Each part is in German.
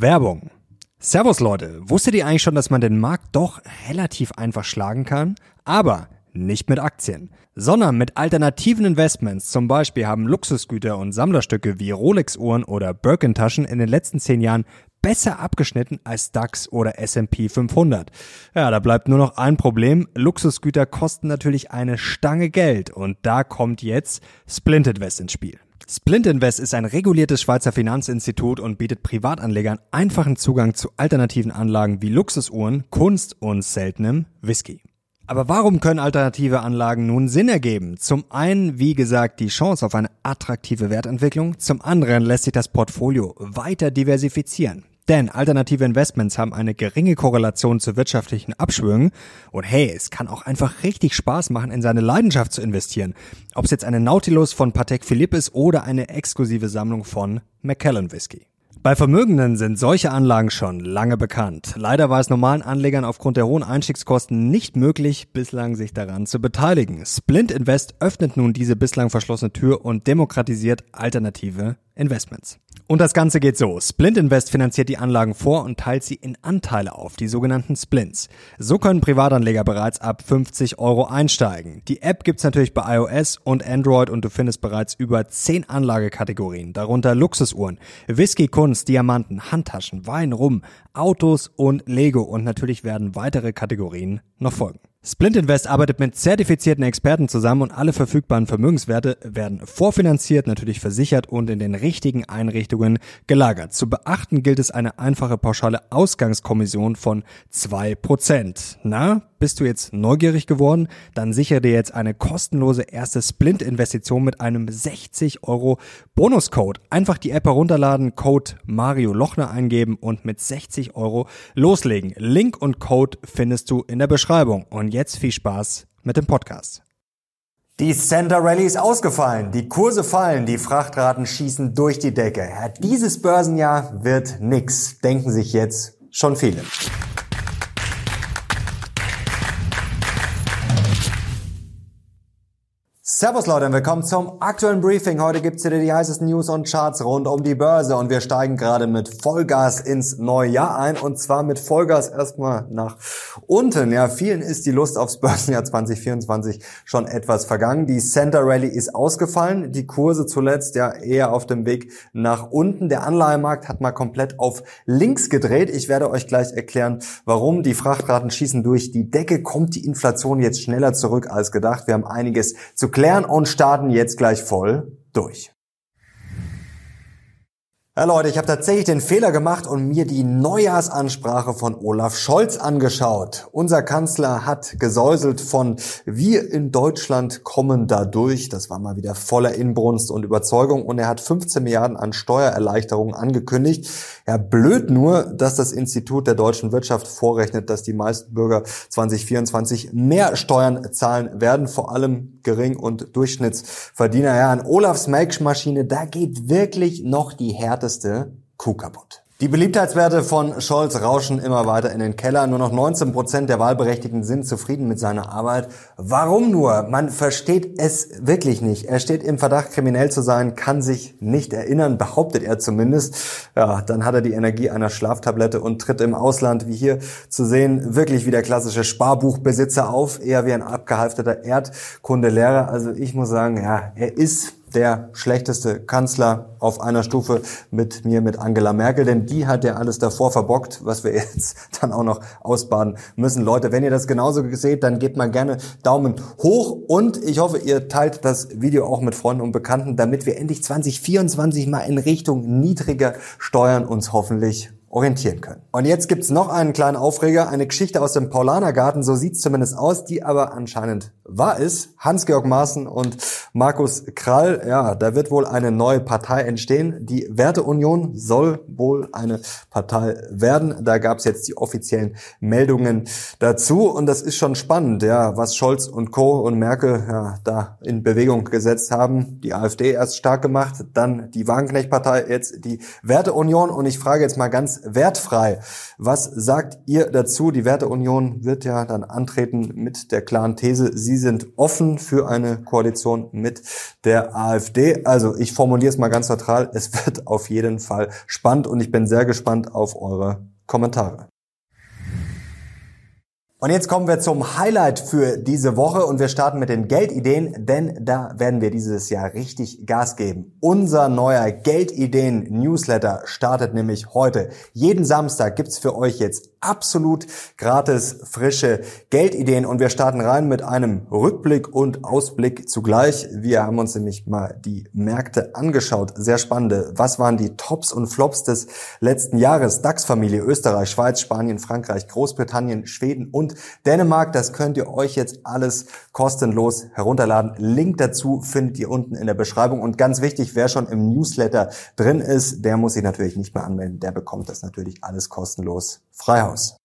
Werbung. Servus Leute, wusstet ihr eigentlich schon, dass man den Markt doch relativ einfach schlagen kann? Aber nicht mit Aktien, sondern mit alternativen Investments. Zum Beispiel haben Luxusgüter und Sammlerstücke wie Rolex-Uhren oder Birkin-Taschen in den letzten zehn Jahren besser abgeschnitten als DAX oder S&P 500. Ja, da bleibt nur noch ein Problem. Luxusgüter kosten natürlich eine Stange Geld und da kommt jetzt Splint Invest ins Spiel. Splint Invest ist ein reguliertes Schweizer Finanzinstitut und bietet Privatanlegern einfachen Zugang zu alternativen Anlagen wie Luxusuhren, Kunst und seltenem Whisky. Aber warum können alternative Anlagen nun Sinn ergeben? Zum einen, wie gesagt, die Chance auf eine attraktive Wertentwicklung, zum anderen lässt sich das Portfolio weiter diversifizieren. Denn alternative Investments haben eine geringe Korrelation zu wirtschaftlichen Abschwüngen und hey, es kann auch einfach richtig Spaß machen, in seine Leidenschaft zu investieren. Ob es jetzt eine Nautilus von Patek Philippe ist oder eine exklusive Sammlung von Macallan Whisky. Bei Vermögenden sind solche Anlagen schon lange bekannt. Leider war es normalen Anlegern aufgrund der hohen Einstiegskosten nicht möglich, bislang sich daran zu beteiligen. Splint Invest öffnet nun diese bislang verschlossene Tür und demokratisiert alternative Investments. Und das Ganze geht so. Splint Invest finanziert die Anlagen vor und teilt sie in Anteile auf, die sogenannten Splints. So können Privatanleger bereits ab 50 Euro einsteigen. Die App gibt's natürlich bei iOS und Android und du findest bereits über 10 Anlagekategorien, darunter Luxusuhren, Whisky, Kunst, Diamanten, Handtaschen, Wein, Rum, Autos und Lego und natürlich werden weitere Kategorien noch folgen. Splint Invest arbeitet mit zertifizierten Experten zusammen und alle verfügbaren Vermögenswerte werden vorfinanziert, natürlich versichert und in den richtigen Einrichtungen gelagert. Zu beachten gilt es eine einfache pauschale Ausgangskommission von zwei Prozent. Na, bist du jetzt neugierig geworden? Dann sichere dir jetzt eine kostenlose erste Splint-Investition mit einem 60 Euro Bonuscode. Einfach die App herunterladen, Code Mario Lochner eingeben und mit 60 Euro loslegen. Link und Code findest du in der Beschreibung. Und jetzt viel Spaß mit dem Podcast. Die Center Rally ist ausgefallen, die Kurse fallen, die Frachtraten schießen durch die Decke. Ja, dieses Börsenjahr wird nix, denken sich jetzt schon viele. Servus Leute und willkommen zum aktuellen Briefing. Heute gibt's wieder die heißesten News und Charts rund um die Börse und wir steigen gerade mit Vollgas ins neue Jahr ein und zwar mit Vollgas erstmal nach unten. Ja, vielen ist die Lust aufs Börsenjahr 2024 schon etwas vergangen. Die Center Rally ist ausgefallen, die Kurse zuletzt ja eher auf dem Weg nach unten. Der Anleihemarkt hat mal komplett auf links gedreht. Ich werde euch gleich erklären, warum. Die Frachtraten schießen durch die Decke, kommt die Inflation jetzt schneller zurück als gedacht. Wir haben einiges zu klären klären und starten jetzt gleich voll durch. Ja Leute, ich habe tatsächlich den Fehler gemacht und mir die Neujahrsansprache von Olaf Scholz angeschaut. Unser Kanzler hat gesäuselt von wir in Deutschland kommen dadurch. Das war mal wieder voller Inbrunst und Überzeugung und er hat 15 Milliarden an Steuererleichterungen angekündigt. Ja, blöd nur, dass das Institut der deutschen Wirtschaft vorrechnet, dass die meisten Bürger 2024 mehr Steuern zahlen werden, vor allem Gering- und Durchschnittsverdiener. Ja, an Olafs Make-Maschine, da geht wirklich noch die Härte härteste Kuh kaputt. Die Beliebtheitswerte von Scholz rauschen immer weiter in den Keller. Nur noch 19 Prozent der Wahlberechtigten sind zufrieden mit seiner Arbeit. Warum nur? Man versteht es wirklich nicht. Er steht im Verdacht, kriminell zu sein, kann sich nicht erinnern, behauptet er zumindest. Ja, dann hat er die Energie einer Schlaftablette und tritt im Ausland, wie hier zu sehen, wirklich wie der klassische Sparbuchbesitzer auf, eher wie ein abgehalfterter Erdkundelehrer. Also ich muss sagen, ja, er ist der schlechteste Kanzler auf einer Stufe mit mir, mit Angela Merkel, denn die hat ja alles davor verbockt, was wir jetzt dann auch noch ausbaden müssen. Leute, wenn ihr das genauso seht, dann gebt mal gerne Daumen hoch und ich hoffe, ihr teilt das Video auch mit Freunden und Bekannten, damit wir endlich 2024 mal in Richtung niedriger Steuern uns hoffentlich orientieren können. Und jetzt gibt's noch einen kleinen Aufreger, eine Geschichte aus dem Paulanergarten, so sieht's zumindest aus, die aber anscheinend wahr ist. Hans-Georg Maaßen und Markus Krall, ja, da wird wohl eine neue Partei entstehen. Die Werteunion soll wohl eine Partei werden. Da gab's jetzt die offiziellen Meldungen dazu und das ist schon spannend, ja, was Scholz und Co. und Merkel ja, da in Bewegung gesetzt haben. Die AfD erst stark gemacht, dann die Wagenknecht-Partei, jetzt die Werteunion und ich frage jetzt mal ganz wertfrei, was sagt ihr dazu? Die Werteunion wird ja dann antreten mit der klaren These, sie Sie sind offen für eine Koalition mit der AfD. Also ich formuliere es mal ganz neutral. Es wird auf jeden Fall spannend und ich bin sehr gespannt auf eure Kommentare. Und jetzt kommen wir zum Highlight für diese Woche und wir starten mit den Geldideen, denn da werden wir dieses Jahr richtig Gas geben. Unser neuer Geldideen-Newsletter startet nämlich heute. Jeden Samstag gibt's für euch jetzt absolut gratis frische Geldideen und wir starten rein mit einem Rückblick und Ausblick zugleich. Wir haben uns nämlich mal die Märkte angeschaut. Sehr spannende. Was waren die Tops und Flops des letzten Jahres? DAX-Familie Österreich, Schweiz, Spanien, Frankreich, Großbritannien, Schweden und Dänemark. Das könnt ihr euch jetzt alles kostenlos herunterladen. Link dazu findet ihr unten in der Beschreibung. Und ganz wichtig, wer schon im Newsletter drin ist, der muss sich natürlich nicht mehr anmelden. Der bekommt das natürlich alles kostenlos frei Haus.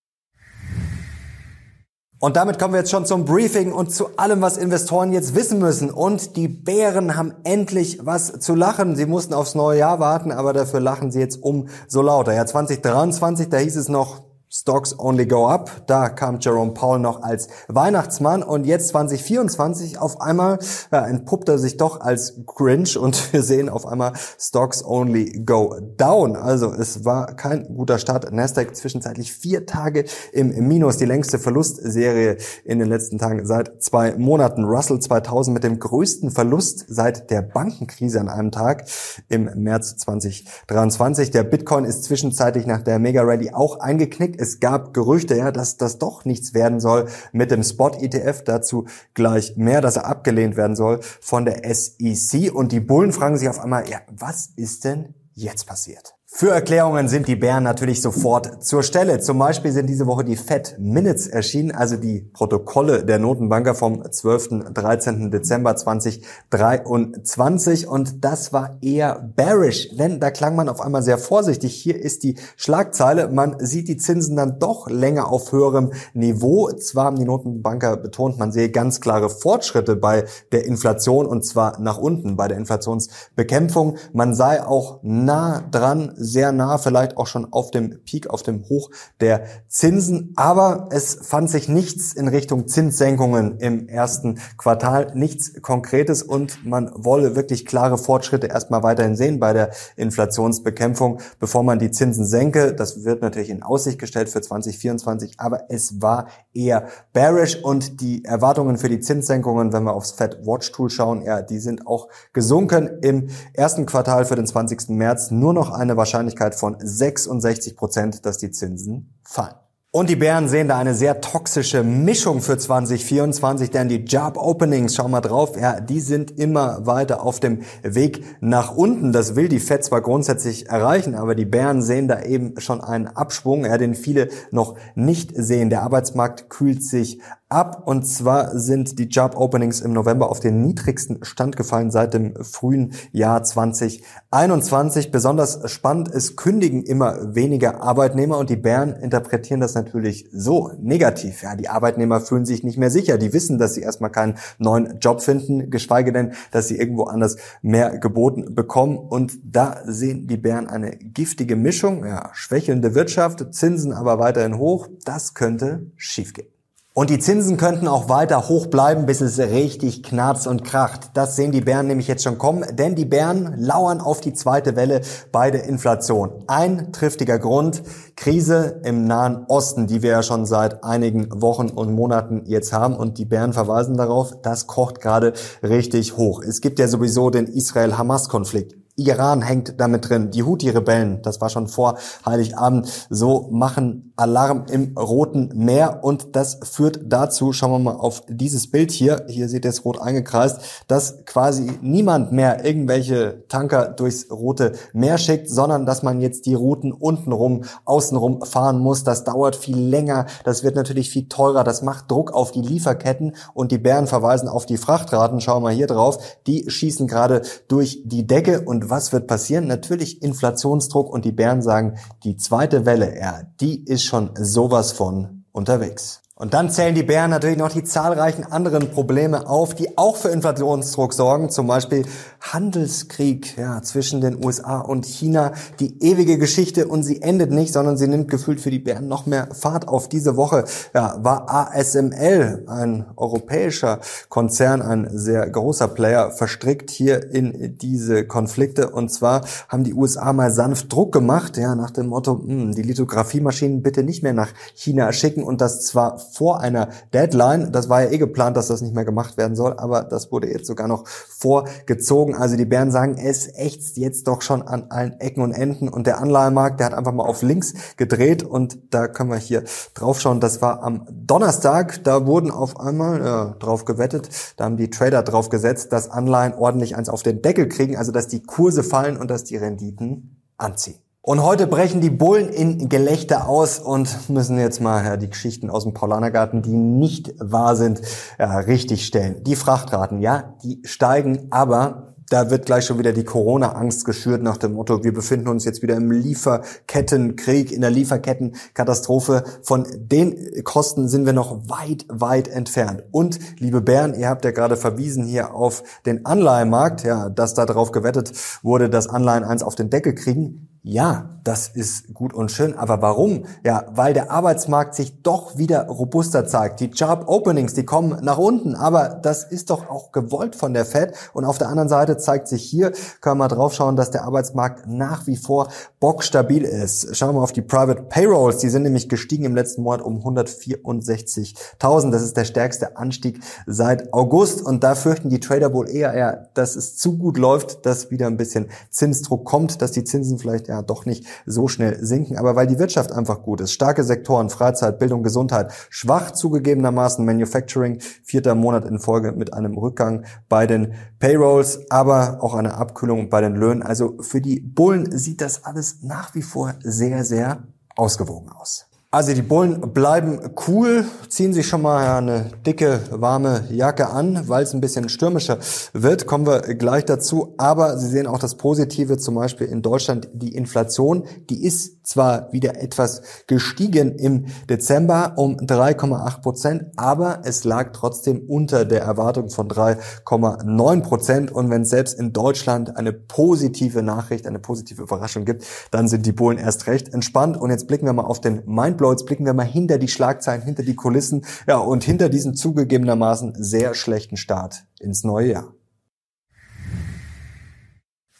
Und damit kommen wir jetzt schon zum Briefing und zu allem, was Investoren jetzt wissen müssen. Und die Bären haben endlich was zu lachen. Sie mussten aufs neue Jahr warten, aber dafür lachen sie jetzt umso lauter. Ja, 2023, da hieß es noch, Stocks only go up. Da kam Jerome Powell noch als Weihnachtsmann und jetzt 2024 auf einmal ja, entpuppt er sich doch als Grinch und wir sehen auf einmal Stocks only go down. Also es war kein guter Start. Nasdaq zwischenzeitlich vier Tage im Minus, die längste Verlustserie in den letzten Tagen seit zwei Monaten. Russell 2000 mit dem größten Verlust seit der Bankenkrise an einem Tag im März 2023. Der Bitcoin ist zwischenzeitlich nach der Mega Rally auch eingeknickt es gab Gerüchte, ja, dass das doch nichts werden soll mit dem Spot-ETF. Dazu gleich mehr, dass er abgelehnt werden soll von der SEC. Und die Bullen fragen sich auf einmal, ja, was ist denn jetzt passiert? Für Erklärungen sind die Bären natürlich sofort zur Stelle. Zum Beispiel sind diese Woche die Fed Minutes erschienen, also die Protokolle der Notenbanker vom 12. 13. Dezember 2023. Und das war eher bearish, denn da klang man auf einmal sehr vorsichtig. Hier ist die Schlagzeile. Man sieht die Zinsen dann doch länger auf höherem Niveau. Zwar haben die Notenbanker betont, man sehe ganz klare Fortschritte bei der Inflation und zwar nach unten bei der Inflationsbekämpfung. Man sei auch nah dran, sehr nah, vielleicht auch schon auf dem Peak, auf dem Hoch der Zinsen. Aber es fand sich nichts in Richtung Zinssenkungen im ersten Quartal, nichts Konkretes und man wolle wirklich klare Fortschritte erstmal weiterhin sehen bei der Inflationsbekämpfung, bevor man die Zinsen senke. Das wird natürlich in Aussicht gestellt für 2024, aber es war eher bearish und die Erwartungen für die Zinssenkungen, wenn wir aufs Fed Watch Tool schauen, ja, die sind auch gesunken im ersten Quartal für den 20. März. Nur noch eine Wahrscheinlichkeit Wahrscheinlichkeit von 66 Prozent, dass die Zinsen fallen. Und die Bären sehen da eine sehr toxische Mischung für 2024, denn die Job Openings, schau mal drauf, ja, die sind immer weiter auf dem Weg nach unten. Das will die Fed zwar grundsätzlich erreichen, aber die Bären sehen da eben schon einen Abschwung, ja, den viele noch nicht sehen. Der Arbeitsmarkt kühlt sich ab. Und zwar sind die Job Openings im November auf den niedrigsten Stand gefallen seit dem frühen Jahr 2021. Besonders spannend, es kündigen immer weniger Arbeitnehmer und die Bären interpretieren das natürlich so negativ. Ja, die Arbeitnehmer fühlen sich nicht mehr sicher. Die wissen, dass sie erstmal keinen neuen Job finden, geschweige denn, dass sie irgendwo anders mehr geboten bekommen. Und da sehen die Bären eine giftige Mischung. Ja, schwächelnde Wirtschaft, Zinsen aber weiterhin hoch. Das könnte schiefgehen. Und die Zinsen könnten auch weiter hoch bleiben, bis es richtig knarzt und kracht. Das sehen die Bären nämlich jetzt schon kommen, denn die Bären lauern auf die zweite Welle bei der Inflation. Ein triftiger Grund, Krise im Nahen Osten, die wir ja schon seit einigen Wochen und Monaten jetzt haben. Und die Bären verweisen darauf, das kocht gerade richtig hoch. Es gibt ja sowieso den Israel-Hamas-Konflikt. Iran hängt damit drin. Die Houthi-Rebellen, das war schon vor Heiligabend, so machen Alarm im Roten Meer und das führt dazu, schauen wir mal auf dieses Bild hier, hier seht ihr es rot eingekreist, dass quasi niemand mehr irgendwelche Tanker durchs Rote Meer schickt, sondern dass man jetzt die Routen untenrum, außenrum fahren muss. Das dauert viel länger, das wird natürlich viel teurer, das macht Druck auf die Lieferketten und die Bären verweisen auf die Frachtraten, schauen wir hier drauf, die schießen gerade durch die Decke und was wird passieren? Natürlich Inflationsdruck und die Bären sagen, die zweite Welle, ja, die ist schon sowas von unterwegs. Und dann zählen die Bären natürlich noch die zahlreichen anderen Probleme auf, die auch für Inflationsdruck sorgen. Zum Beispiel Handelskrieg ja, zwischen den USA und China. Die ewige Geschichte und sie endet nicht, sondern sie nimmt gefühlt für die Bären noch mehr Fahrt auf. Diese Woche ja, war ASML, ein europäischer Konzern, ein sehr großer Player, verstrickt hier in diese Konflikte. Und zwar haben die USA mal sanft Druck gemacht, ja, nach dem Motto, mh, hm, die Lithografiemaschinen bitte nicht mehr nach China schicken und das zwar vor einer Deadline. Das war ja eh geplant, dass das nicht mehr gemacht werden soll, aber das wurde jetzt sogar noch vorgezogen. Also die Bären sagen, es ächzt jetzt doch schon an allen Ecken und Enden und der Anleihemarkt, der hat einfach mal auf links gedreht und da können wir hier drauf schauen. Das war am Donnerstag, da wurden auf einmal ja, drauf gewettet, da haben die Trader drauf gesetzt, dass Anleihen ordentlich eins auf den Deckel kriegen, also dass die Kurse fallen und dass die Renditen anziehen. Und heute brechen die Bullen in Gelächter aus und müssen jetzt mal ja, die Geschichten aus dem Paulanergarten, die nicht wahr sind, ja, richtig stellen. Die Frachtraten, ja, die steigen, aber da wird gleich schon wieder die Corona-Angst geschürt nach dem Motto, wir befinden uns jetzt wieder im Lieferkettenkrieg, in der Lieferkettenkatastrophe. Von den Kosten sind wir noch weit, weit entfernt. Und, liebe Bären, ihr habt ja gerade verwiesen hier auf den Anleihenmarkt, ja, dass da drauf gewettet wurde, dass Anleihen eins auf den Deckel kriegen. Ja, das ist gut und schön. Aber warum? Ja, weil der Arbeitsmarkt sich doch wieder robuster zeigt. Die Job Openings, die kommen nach unten. Aber das ist doch auch gewollt von der Fed. Und auf der anderen Seite zeigt sich hier, können wir mal drauf schauen, dass der Arbeitsmarkt nach wie vor bockstabil ist. Schauen wir auf die Private Payrolls. Die sind nämlich gestiegen im letzten Monat um 164.000. Das ist der stärkste Anstieg seit August. Und da fürchten die Trader wohl eher, eher, dass es zu gut läuft, dass wieder ein bisschen Zinsdruck kommt, dass die Zinsen vielleicht ja doch nicht so schnell sinken, aber weil die Wirtschaft einfach gut ist. Starke Sektoren, Freizeit, Bildung, Gesundheit, schwach zugegebenermaßen Manufacturing, vierter Monat in Folge mit einem Rückgang bei den Payrolls, aber auch eine Abkühlung bei den Löhnen. Also für die Bullen sieht das alles nach wie vor sehr, sehr ausgewogen aus. Also die Bullen bleiben cool, ziehen sich schon mal eine dicke, warme Jacke an, weil es ein bisschen stürmischer wird, kommen wir gleich dazu. Aber Sie sehen auch das Positive, zum Beispiel in Deutschland, die Inflation, die ist zwar wieder etwas gestiegen im Dezember um 3,8 Prozent, aber es lag trotzdem unter der Erwartung von 3,9 Prozent. Und wenn es selbst in Deutschland eine positive Nachricht, eine positive Überraschung gibt, dann sind die Bullen erst recht entspannt. Und jetzt blicken wir mal auf den Mind Exploits blicken wir mal hinter die Schlagzeilen, hinter die Kulissen, ja, und hinter diesen zugegebenermaßen sehr schlechten Start ins neue Jahr.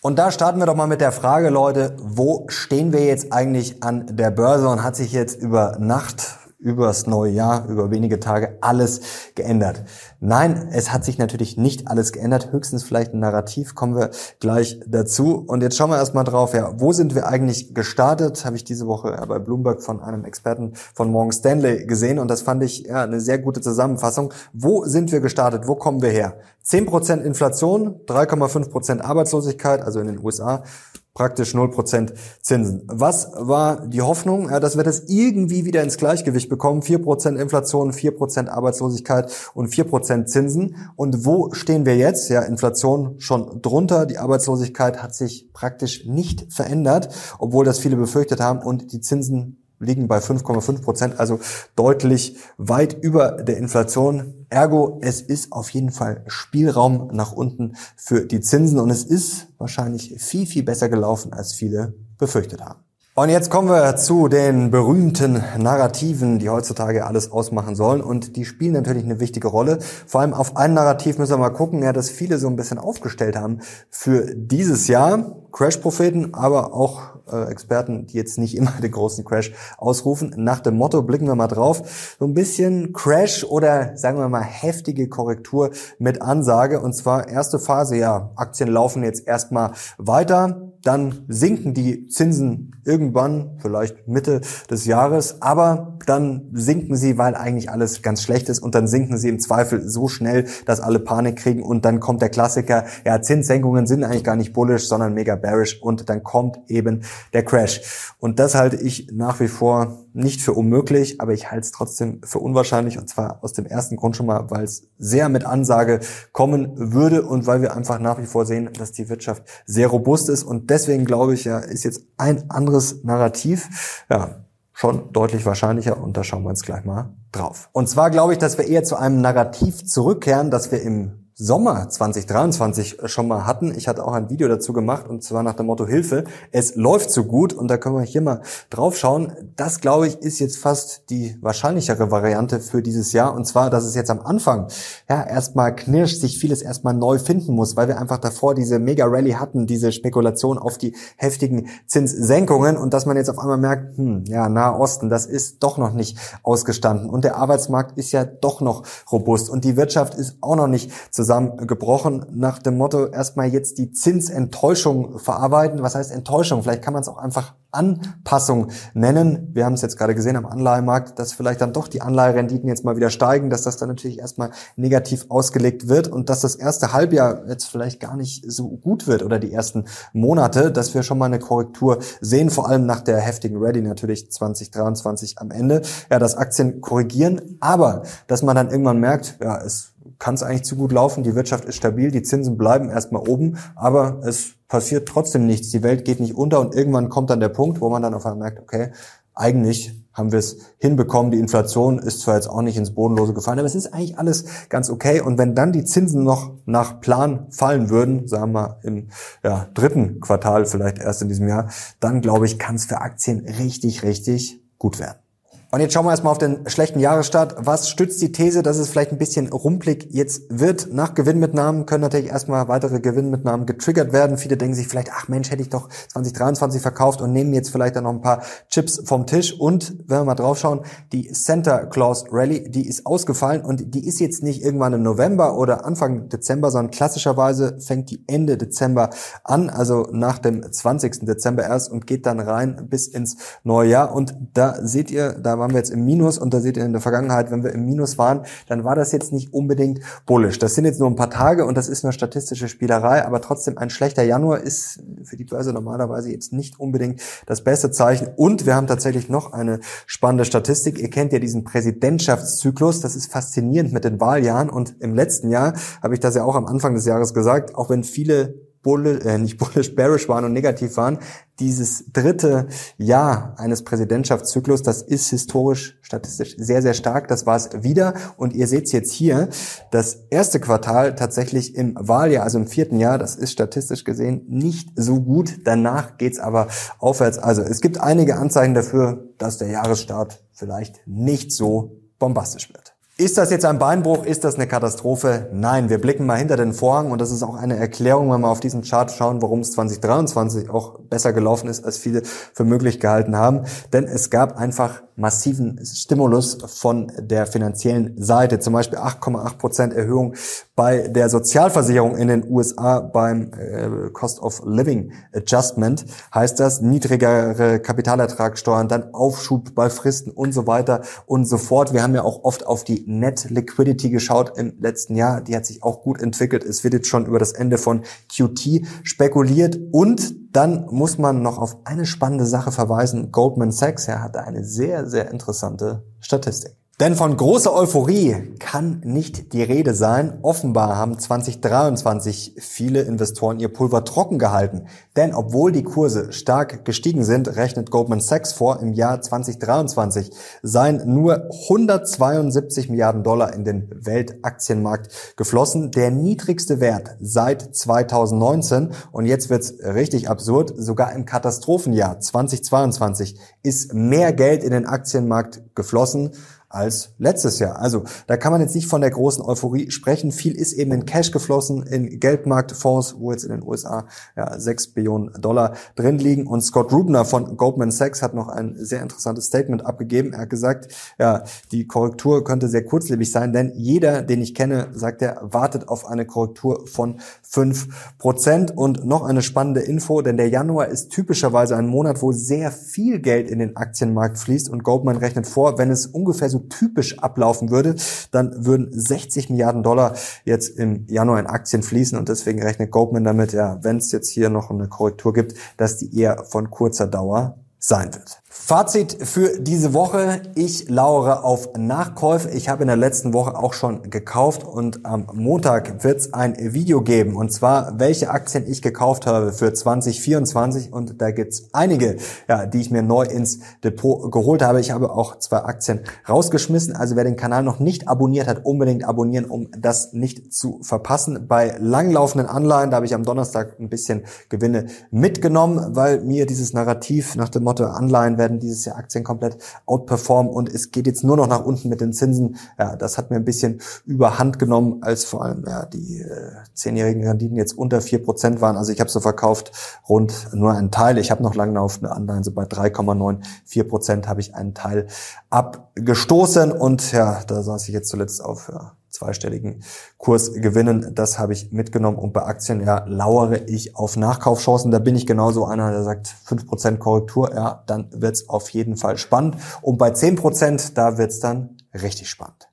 Und da starten wir doch mal mit der Frage, Leute, wo stehen wir jetzt eigentlich an der Börse und hat sich jetzt über Nacht übers neue Jahr, über wenige Tage alles geändert. Nein, es hat sich natürlich nicht alles geändert, höchstens vielleicht ein Narrativ, kommen wir gleich dazu. Und jetzt schauen wir erstmal drauf, ja, wo sind wir eigentlich gestartet? Habe ich diese Woche bei Bloomberg von einem Experten von Morgan Stanley gesehen und das fand ich ja eine sehr gute Zusammenfassung. Wo sind wir gestartet? Wo kommen wir her? 10% Inflation, 3,5% Arbeitslosigkeit, also in den USA, praktisch 0% Zinsen. Was war die Hoffnung? Ja, dass wir das irgendwie wieder ins Gleichgewicht bekommen. 4% Inflation, 4% Arbeitslosigkeit und 4% Zinsen. Und wo stehen wir jetzt? Ja, Inflation schon drunter. Die Arbeitslosigkeit hat sich praktisch nicht verändert, obwohl das viele befürchtet haben. Und die Zinsen liegen bei 5,5 Prozent, also deutlich weit über der Inflation. Ergo, es ist auf jeden Fall Spielraum nach unten für die Zinsen und es ist wahrscheinlich viel, viel besser gelaufen, als viele befürchtet haben. Und jetzt kommen wir zu den berühmten Narrativen, die heutzutage alles ausmachen sollen. Und die spielen natürlich eine wichtige Rolle. Vor allem auf ein Narrativ müssen wir mal gucken, ja, dass viele so ein bisschen aufgestellt haben für dieses Jahr. Crash-Propheten, aber auch äh, Experten, die jetzt nicht immer den großen Crash ausrufen. Nach dem Motto blicken wir mal drauf. So ein bisschen Crash oder sagen wir mal heftige Korrektur mit Ansage. Und zwar erste Phase, ja, Aktien laufen jetzt erstmal weiter dann sinken die Zinsen irgendwann, vielleicht Mitte des Jahres, aber dann sinken sie, weil eigentlich alles ganz schlecht ist und dann sinken sie im Zweifel so schnell, dass alle Panik kriegen und dann kommt der Klassiker, ja, Zinssenkungen sind eigentlich gar nicht bullish, sondern mega bearish und dann kommt eben der Crash. Und das halte ich nach wie vor nicht für unmöglich, aber ich halte es trotzdem für unwahrscheinlich und zwar aus dem ersten Grund schon mal, weil es sehr mit Ansage kommen würde und weil wir einfach nach wie vor sehen, dass die Wirtschaft sehr robust ist und deswegen glaube ich ja, ist jetzt ein anderes Narrativ, ja, schon deutlich wahrscheinlicher und da schauen wir uns gleich mal drauf. Und zwar glaube ich, dass wir eher zu einem Narrativ zurückkehren, dass wir im Sommer 2023 schon mal hatten. Ich hatte auch ein Video dazu gemacht und zwar nach dem Motto Hilfe, es läuft so gut. Und da können wir hier mal drauf schauen. Das glaube ich ist jetzt fast die wahrscheinlichere Variante für dieses Jahr. Und zwar, dass es jetzt am Anfang ja erstmal knirscht, sich vieles erstmal neu finden muss, weil wir einfach davor diese Mega Rally hatten, diese Spekulation auf die heftigen Zinssenkungen. Und dass man jetzt auf einmal merkt, hm, ja, Nahe Osten, das ist doch noch nicht ausgestanden. Und der Arbeitsmarkt ist ja doch noch robust. Und die Wirtschaft ist auch noch nicht zusammen zusammengebrochen nach dem Motto, erstmal jetzt die Zinsenttäuschung verarbeiten. Was heißt Enttäuschung? Vielleicht kann man es auch einfach Anpassung nennen. Wir haben es jetzt gerade gesehen am Anleihemarkt, dass vielleicht dann doch die Anleiherenditen jetzt mal wieder steigen, dass das dann natürlich erstmal negativ ausgelegt wird und dass das erste Halbjahr jetzt vielleicht gar nicht so gut wird oder die ersten Monate, dass wir schon mal eine Korrektur sehen, vor allem nach der heftigen Ready natürlich 2023 am Ende. Ja, dass Aktien korrigieren, aber dass man dann irgendwann merkt, ja, es kann es eigentlich zu gut laufen, die Wirtschaft ist stabil, die Zinsen bleiben erstmal oben, aber es passiert trotzdem nichts, die Welt geht nicht unter. Und irgendwann kommt dann der Punkt, wo man dann auf einmal merkt, okay, eigentlich haben wir es hinbekommen, die Inflation ist zwar jetzt auch nicht ins Bodenlose gefallen, aber es ist eigentlich alles ganz okay. Und wenn dann die Zinsen noch nach Plan fallen würden, sagen wir im ja, dritten Quartal vielleicht erst in diesem Jahr, dann glaube ich, kann es für Aktien richtig, richtig gut werden. Und jetzt schauen wir erstmal auf den schlechten Jahresstart. Was stützt die These, dass es vielleicht ein bisschen rumpelig jetzt wird? Nach Gewinnmitnahmen können natürlich erstmal weitere Gewinnmitnahmen getriggert werden. Viele denken sich vielleicht, ach Mensch, hätte ich doch 2023 verkauft und nehmen jetzt vielleicht dann noch ein paar Chips vom Tisch. Und wenn wir mal draufschauen, die Santa Claus Rally, die ist ausgefallen und die ist jetzt nicht irgendwann im November oder Anfang Dezember, sondern klassischerweise fängt die Ende Dezember an, also nach dem 20. Dezember erst und geht dann rein bis ins neue Jahr. Und da seht ihr, da waren wir jetzt im Minus und da seht ihr in der Vergangenheit, wenn wir im Minus waren, dann war das jetzt nicht unbedingt bullish. Das sind jetzt nur ein paar Tage und das ist eine statistische Spielerei, aber trotzdem ein schlechter Januar ist für die Börse normalerweise jetzt nicht unbedingt das beste Zeichen. Und wir haben tatsächlich noch eine spannende Statistik. Ihr kennt ja diesen Präsidentschaftszyklus. Das ist faszinierend mit den Wahljahren und im letzten Jahr habe ich das ja auch am Anfang des Jahres gesagt, auch wenn viele Bulle, äh, nicht bullish, bearish waren und negativ waren. Dieses dritte Jahr eines Präsidentschaftszyklus, das ist historisch, statistisch sehr, sehr stark. Das war es wieder. Und ihr seht jetzt hier, das erste Quartal tatsächlich im Wahljahr, also im vierten Jahr, das ist statistisch gesehen nicht so gut. Danach geht's aber aufwärts. Also es gibt einige Anzeichen dafür, dass der Jahresstart vielleicht nicht so bombastisch wird. Ist das jetzt ein Beinbruch? Ist das eine Katastrophe? Nein, wir blicken mal hinter den Vorhang und das ist auch eine Erklärung, wenn wir auf diesen Chart schauen, warum es 2023 auch besser gelaufen ist, als viele für möglich gehalten haben. Denn es gab einfach massiven Stimulus von der finanziellen Seite. Zum Beispiel 8,8 Prozent Erhöhung bei der Sozialversicherung in den USA beim äh, Cost of Living Adjustment heißt das niedrigere Kapitalertragssteuern, dann Aufschub bei Fristen und so weiter und so fort. Wir haben ja auch oft auf die Net Liquidity geschaut im letzten Jahr. Die hat sich auch gut entwickelt. Es wird jetzt schon über das Ende von QT spekuliert und dann muss man noch auf eine spannende Sache verweisen. Goldman Sachs ja, hatte eine sehr, sehr interessante Statistik. Denn von großer Euphorie kann nicht die Rede sein. Offenbar haben 2023 viele Investoren ihr Pulver trocken gehalten. Denn obwohl die Kurse stark gestiegen sind, rechnet Goldman Sachs vor, im Jahr 2023 seien nur 172 Milliarden Dollar in den Weltaktienmarkt geflossen. Der niedrigste Wert seit 2019. Und jetzt wird's richtig absurd. Sogar im Katastrophenjahr 2022 ist mehr Geld in den Aktienmarkt geflossen als letztes Jahr. Also da kann man jetzt nicht von der großen Euphorie sprechen. Viel ist eben in Cash geflossen, in Geldmarktfonds, wo jetzt in den USA ja, 6 Billionen Dollar drin liegen. Und Scott Rubner von Goldman Sachs hat noch ein sehr interessantes Statement abgegeben. Er hat gesagt, ja, die Korrektur könnte sehr kurzlebig sein, denn jeder, den ich kenne, sagt er, wartet auf eine Korrektur von 5%. Und noch eine spannende Info, denn der Januar ist typischerweise ein Monat, wo sehr viel Geld in den Aktienmarkt fließt und Goldman rechnet vor, wenn es ungefähr so typisch ablaufen würde, dann würden 60 Milliarden Dollar jetzt im Januar in Aktien fließen und deswegen rechnet Goldman damit, ja, wenn es jetzt hier noch eine Korrektur gibt, dass die eher von kurzer Dauer sein wird. Fazit für diese Woche. Ich lauere auf Nachkäufe. Ich habe in der letzten Woche auch schon gekauft und am Montag wird es ein Video geben. Und zwar, welche Aktien ich gekauft habe für 2024. Und da gibt es einige, ja, die ich mir neu ins Depot geholt habe. Ich habe auch zwei Aktien rausgeschmissen. Also wer den Kanal noch nicht abonniert hat, unbedingt abonnieren, um das nicht zu verpassen. Bei langlaufenden Anleihen, da habe ich am Donnerstag ein bisschen Gewinne mitgenommen, weil mir dieses Narrativ nach dem Motto Anleihen werden dieses Jahr Aktien komplett outperformen und es geht jetzt nur noch nach unten mit den Zinsen. Ja, das hat mir ein bisschen überhand genommen, als vor allem ja, die äh, zehnjährigen Renditen jetzt unter vier Prozent waren. Also ich habe so verkauft rund nur einen Teil. Ich habe noch langlaufende Anleihen, so bei 3,94 Prozent habe ich einen Teil abgestoßen und ja, da saß ich jetzt zuletzt auf ja, zweistelligen Kurs gewinnen. Das habe ich mitgenommen und bei Aktien ja lauere ich auf Nachkaufchancen. Da bin ich genauso einer, der sagt 5% Korrektur, ja, dann wird's auf jeden Fall spannend. Und bei 10%, da wird's dann richtig spannend.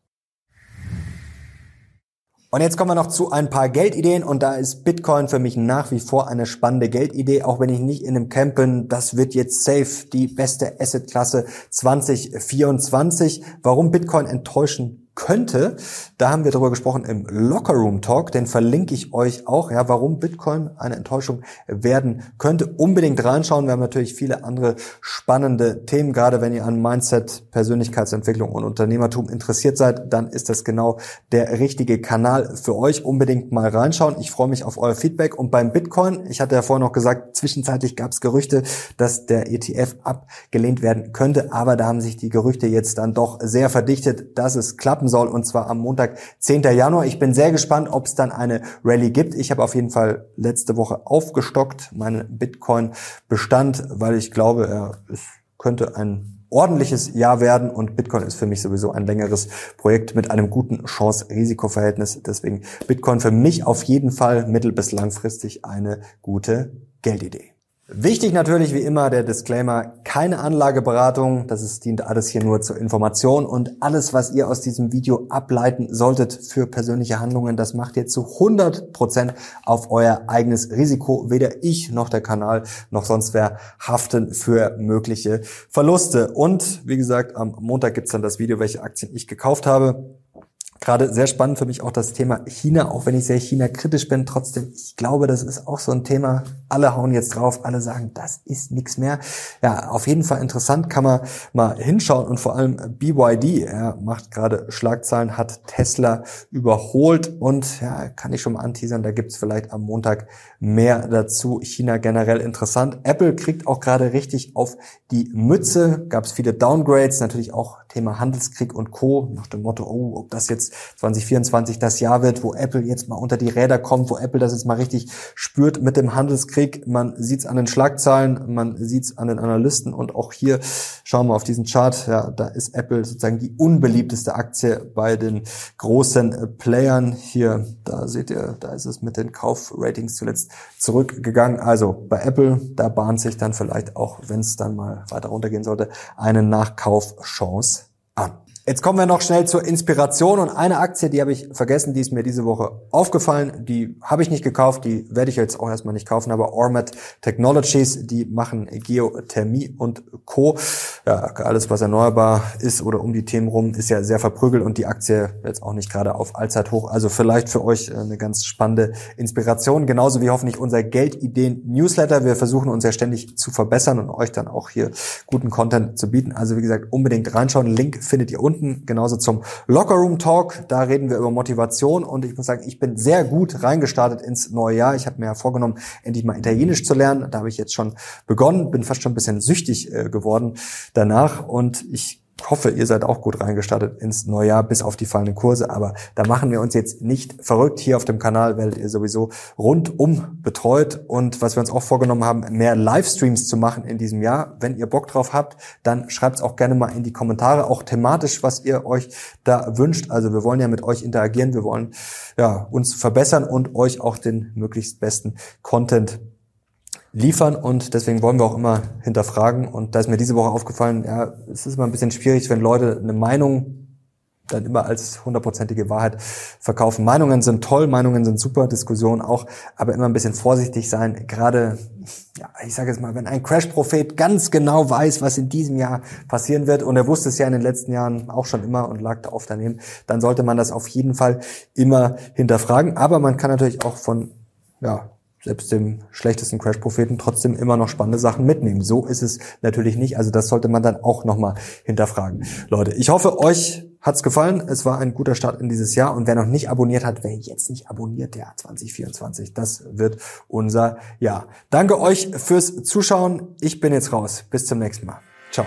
Und jetzt kommen wir noch zu ein paar Geldideen und da ist Bitcoin für mich nach wie vor eine spannende Geldidee, auch wenn ich nicht in einem Camp bin. Das wird jetzt safe die beste Assetklasse 2024. Warum Bitcoin enttäuschen könnte. Da haben wir darüber gesprochen im Lockerroom Talk, den verlinke ich euch auch, ja, warum Bitcoin eine Enttäuschung werden könnte. Unbedingt reinschauen. Wir haben natürlich viele andere spannende Themen, gerade wenn ihr an Mindset, Persönlichkeitsentwicklung und Unternehmertum interessiert seid, dann ist das genau der richtige Kanal für euch. Unbedingt mal reinschauen. Ich freue mich auf euer Feedback. Und beim Bitcoin, ich hatte ja vorhin noch gesagt, zwischenzeitlich gab es Gerüchte, dass der ETF abgelehnt werden könnte, aber da haben sich die Gerüchte jetzt dann doch sehr verdichtet, dass es klappen starten soll und zwar am Montag, 10. Januar. Ich bin sehr gespannt, ob es dann eine Rallye gibt. Ich habe auf jeden Fall letzte Woche aufgestockt, meinen Bitcoin-Bestand, weil ich glaube, es könnte ein ordentliches Jahr werden und Bitcoin ist für mich sowieso ein längeres Projekt mit einem guten Chance-Risiko-Verhältnis. Deswegen Bitcoin für mich auf jeden Fall mittel- bis langfristig eine gute Geldidee. Wichtig natürlich wie immer der Disclaimer, keine Anlageberatung, das ist, dient alles hier nur zur Information und alles, was ihr aus diesem Video ableiten solltet für persönliche Handlungen, das macht ihr zu 100 Prozent auf euer eigenes Risiko. Weder ich noch der Kanal noch sonst wer haften für mögliche Verluste. Und wie gesagt, am Montag gibt's dann das Video, welche Aktien ich gekauft habe. Gerade sehr spannend für mich auch das Thema China, auch wenn ich sehr China-kritisch bin. Trotzdem, ich glaube, das ist auch so ein Thema. Alle hauen jetzt drauf, alle sagen, das ist nichts mehr. Ja, auf jeden Fall interessant, kann man mal hinschauen. Und vor allem BYD ja, macht gerade Schlagzeilen, hat Tesla überholt. Und ja, kann ich schon mal anteasern, da gibt's vielleicht am Montag mehr dazu. China generell interessant. Apple kriegt auch gerade richtig auf die Mütze. Gab es viele Downgrades, natürlich auch Thema Handelskrieg und Co. Nach dem Motto, oh, ob das jetzt 2024 das Jahr wird, wo Apple jetzt mal unter die Räder kommt, wo Apple das jetzt mal richtig spürt mit dem Handelskrieg. Man sieht es an den Schlagzeilen, man sieht es an den Analysten und auch hier schauen wir auf diesen Chart. Ja, da ist Apple sozusagen die unbeliebteste Aktie bei den großen Playern. Hier, da seht ihr, da ist es mit den Kaufratings zuletzt zurückgegangen. Also bei Apple, da bahnt sich dann vielleicht auch, wenn es dann mal weiter runtergehen sollte, eine Nachkaufchance an. Jetzt kommen wir noch schnell zur Inspiration und eine Aktie, die habe ich vergessen, die ist mir diese Woche aufgefallen, die habe ich nicht gekauft, die werde ich jetzt auch erstmal nicht kaufen, aber Ormet Technologies, die machen Geothermie und Co. Ja, alles was erneuerbar ist oder um die Themen rum, ist ja sehr verprügelt und die Aktie jetzt auch nicht gerade auf Allzeithoch. Also vielleicht für euch eine ganz spannende Inspiration, genauso wie hoffentlich unser Geldideen-Newsletter. Wir versuchen uns ja ständig zu verbessern und euch dann auch hier guten Content zu bieten. Also wie gesagt, unbedingt reinschauen. Link findet ihr unten unten, genauso zum Lockerroom Talk. Da reden wir über Motivation und ich muss sagen, ich bin sehr gut reingestartet ins neue Jahr. Ich habe mir ja vorgenommen, endlich mal Italienisch zu lernen. Da habe ich jetzt schon begonnen, bin fast schon ein bisschen süchtig äh, geworden danach und ich hoffe, ihr seid auch gut reingestartet ins Neujahr, bis auf die fallenden Kurse. Aber da machen wir uns jetzt nicht verrückt. Hier auf dem Kanal werdet ihr sowieso rundum betreut. Und was wir uns auch vorgenommen haben, mehr Livestreams zu machen in diesem Jahr. Wenn ihr Bock drauf habt, dann schreibt es auch gerne mal in die Kommentare, auch thematisch, was ihr euch da wünscht. Also wir wollen ja mit euch interagieren. Wir wollen ja, uns verbessern und euch auch den möglichst besten Content liefern und deswegen wollen wir auch immer hinterfragen. Und da ist mir diese Woche aufgefallen, ja, es ist immer ein bisschen schwierig, wenn Leute eine Meinung dann immer als hundertprozentige Wahrheit verkaufen. Meinungen sind toll, Meinungen sind super, Diskussionen auch, aber immer ein bisschen vorsichtig sein. Gerade, ja, ich sage jetzt mal, wenn ein Crash-Prophet ganz genau weiß, was in diesem Jahr passieren wird, und er wusste es ja in den letzten Jahren auch schon immer und lag da oft daneben, dann sollte man das auf jeden Fall immer hinterfragen. Aber man kann natürlich auch von, ja, selbst dem schlechtesten Crash-Propheten trotzdem immer noch spannende Sachen mitnehmen. So ist es natürlich nicht. Also das sollte man dann auch nochmal hinterfragen. Leute, ich hoffe, euch hat's gefallen. Es war ein guter Start in dieses Jahr. Und wer noch nicht abonniert hat, wer jetzt nicht abonniert, der 2024, das wird unser Jahr. Danke euch fürs Zuschauen. Ich bin jetzt raus. Bis zum nächsten Mal. Ciao.